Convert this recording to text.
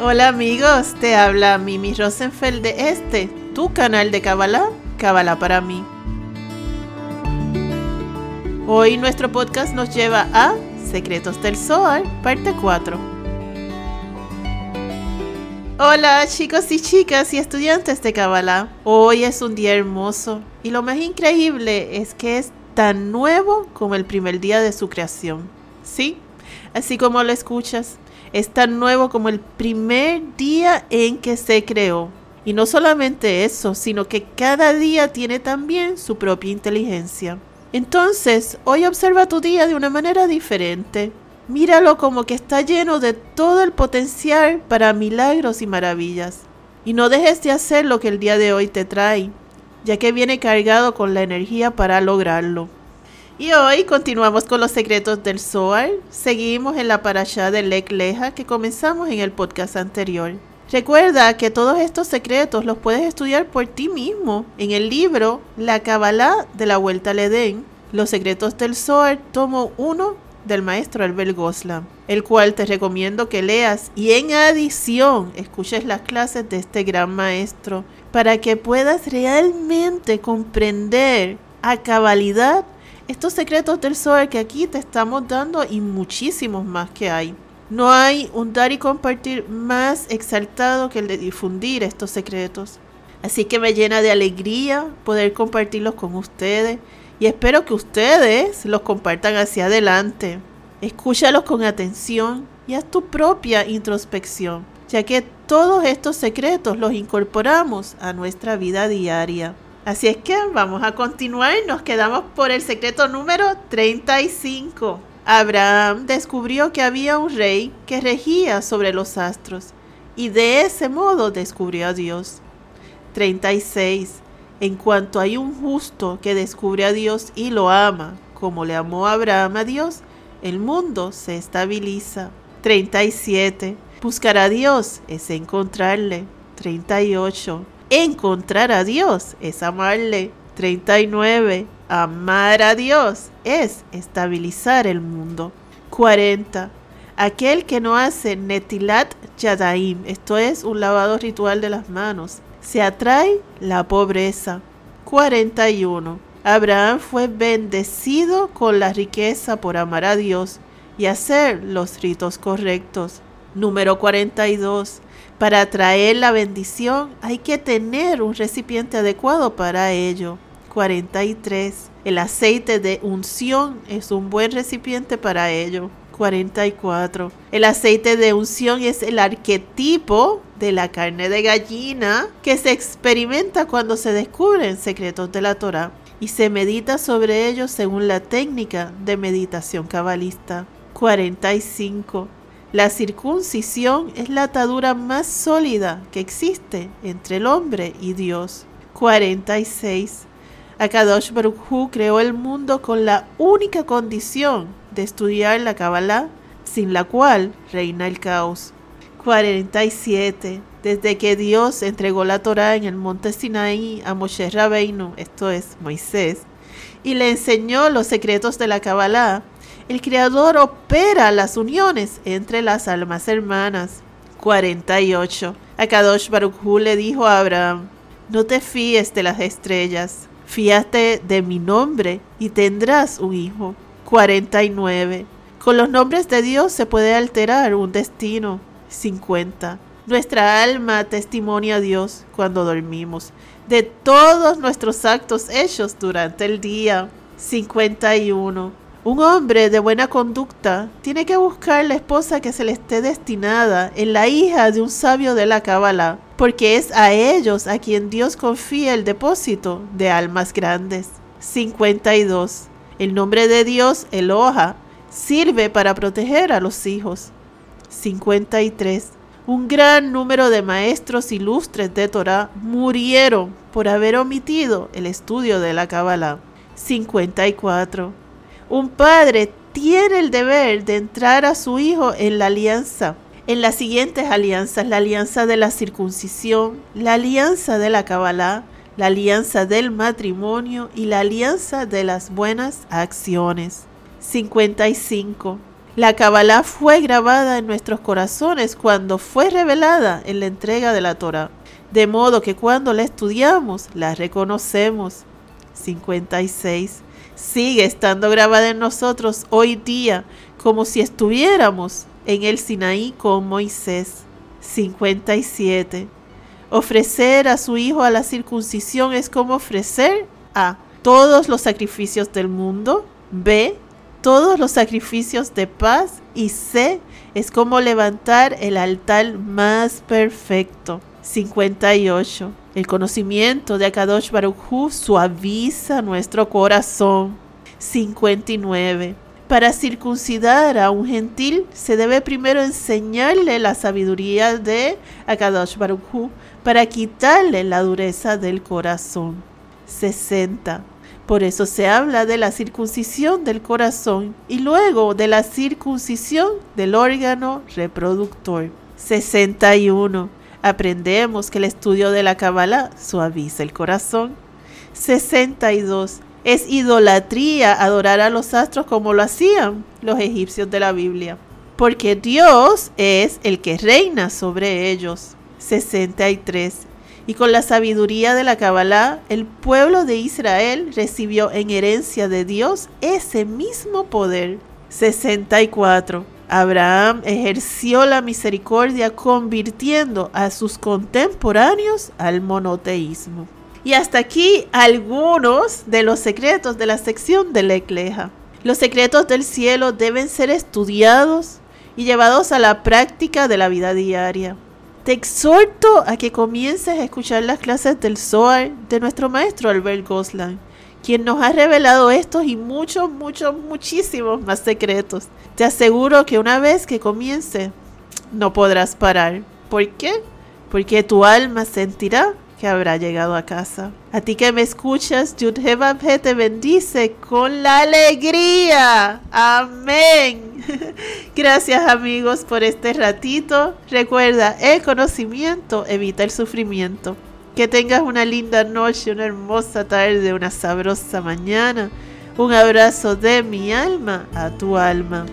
Hola amigos, te habla Mimi Rosenfeld de este, tu canal de Kabbalah, Kabbalah para mí. Hoy nuestro podcast nos lleva a Secretos del Zohar, parte 4. Hola chicos y chicas y estudiantes de Kabbalah. Hoy es un día hermoso y lo más increíble es que es tan nuevo como el primer día de su creación. Sí, así como lo escuchas es tan nuevo como el primer día en que se creó. Y no solamente eso, sino que cada día tiene también su propia inteligencia. Entonces, hoy observa tu día de una manera diferente. Míralo como que está lleno de todo el potencial para milagros y maravillas. Y no dejes de hacer lo que el día de hoy te trae, ya que viene cargado con la energía para lograrlo. Y hoy continuamos con los secretos del Zohar. Seguimos en la parasha de Lek Leja que comenzamos en el podcast anterior. Recuerda que todos estos secretos los puedes estudiar por ti mismo en el libro La Kabbalah de la Vuelta al Edén, Los secretos del Zohar, tomo 1 del maestro Albert Goslam, el cual te recomiendo que leas y en adición escuches las clases de este gran maestro para que puedas realmente comprender a cabalidad estos secretos del Zohar que aquí te estamos dando y muchísimos más que hay. No hay un dar y compartir más exaltado que el de difundir estos secretos. Así que me llena de alegría poder compartirlos con ustedes y espero que ustedes los compartan hacia adelante. Escúchalos con atención y haz tu propia introspección, ya que todos estos secretos los incorporamos a nuestra vida diaria. Así es que vamos a continuar. Nos quedamos por el secreto número 35. Abraham descubrió que había un rey que regía sobre los astros y de ese modo descubrió a Dios. 36. En cuanto hay un justo que descubre a Dios y lo ama, como le amó Abraham a Dios, el mundo se estabiliza. 37. Buscar a Dios es encontrarle. 38. Encontrar a Dios es amarle. 39. Amar a Dios es estabilizar el mundo. 40. Aquel que no hace Netilat Yadaim, esto es un lavado ritual de las manos, se atrae la pobreza. 41. Abraham fue bendecido con la riqueza por amar a Dios y hacer los ritos correctos. Número 42. Para traer la bendición hay que tener un recipiente adecuado para ello. 43. El aceite de unción es un buen recipiente para ello. 44. El aceite de unción es el arquetipo de la carne de gallina que se experimenta cuando se descubren secretos de la Torah y se medita sobre ellos según la técnica de meditación cabalista. 45. La circuncisión es la atadura más sólida que existe entre el hombre y Dios. 46. Akadosh Baruch Hu creó el mundo con la única condición de estudiar la Kabbalah, sin la cual reina el caos. 47. Desde que Dios entregó la Torah en el monte Sinaí a Moshe Rabbeinu, esto es Moisés, y le enseñó los secretos de la Kabbalah, el Creador opera las uniones entre las almas hermanas. 48. Akadosh Baruch Hu le dijo a Abraham, no te fíes de las estrellas, fíate de mi nombre y tendrás un hijo. 49. Con los nombres de Dios se puede alterar un destino. 50. Nuestra alma testimonia a Dios cuando dormimos de todos nuestros actos hechos durante el día. 51. Un hombre de buena conducta tiene que buscar la esposa que se le esté destinada en la hija de un sabio de la Cábala, porque es a ellos a quien Dios confía el depósito de almas grandes. 52. El nombre de Dios, Eloha, sirve para proteger a los hijos. 53. Un gran número de maestros ilustres de Torah murieron por haber omitido el estudio de la Cábala. 54 un padre tiene el deber de entrar a su hijo en la alianza, en las siguientes alianzas, la alianza de la circuncisión, la alianza de la Kabbalah, la alianza del matrimonio y la alianza de las buenas acciones. 55. La Kabbalah fue grabada en nuestros corazones cuando fue revelada en la entrega de la Torah, de modo que cuando la estudiamos la reconocemos. 56. Sigue estando grabada en nosotros hoy día como si estuviéramos en el Sinaí con Moisés. 57. Ofrecer a su hijo a la circuncisión es como ofrecer a todos los sacrificios del mundo. B todos los sacrificios de paz y C es como levantar el altar más perfecto. 58. El conocimiento de Akadosh Baruch Hu suaviza nuestro corazón. 59. Para circuncidar a un gentil se debe primero enseñarle la sabiduría de Akadosh Baruch Hu para quitarle la dureza del corazón. 60. Por eso se habla de la circuncisión del corazón y luego de la circuncisión del órgano reproductor. 61. Aprendemos que el estudio de la Kabbalah suaviza el corazón. 62. Es idolatría adorar a los astros como lo hacían los egipcios de la Biblia, porque Dios es el que reina sobre ellos. 63 y con la sabiduría de la Kabbalah, el pueblo de Israel recibió en herencia de Dios ese mismo poder. 64. Abraham ejerció la misericordia convirtiendo a sus contemporáneos al monoteísmo. Y hasta aquí algunos de los secretos de la sección de la Ecleja. Los secretos del cielo deben ser estudiados y llevados a la práctica de la vida diaria. Te exhorto a que comiences a escuchar las clases del Zohar de nuestro maestro Albert Goslan, quien nos ha revelado estos y muchos, muchos, muchísimos más secretos. Te aseguro que una vez que comience, no podrás parar. ¿Por qué? Porque tu alma sentirá que habrá llegado a casa. A ti que me escuchas, Yudhebabhe te bendice con la alegría. Amén. Gracias amigos por este ratito. Recuerda, el conocimiento evita el sufrimiento. Que tengas una linda noche, una hermosa tarde, una sabrosa mañana. Un abrazo de mi alma a tu alma.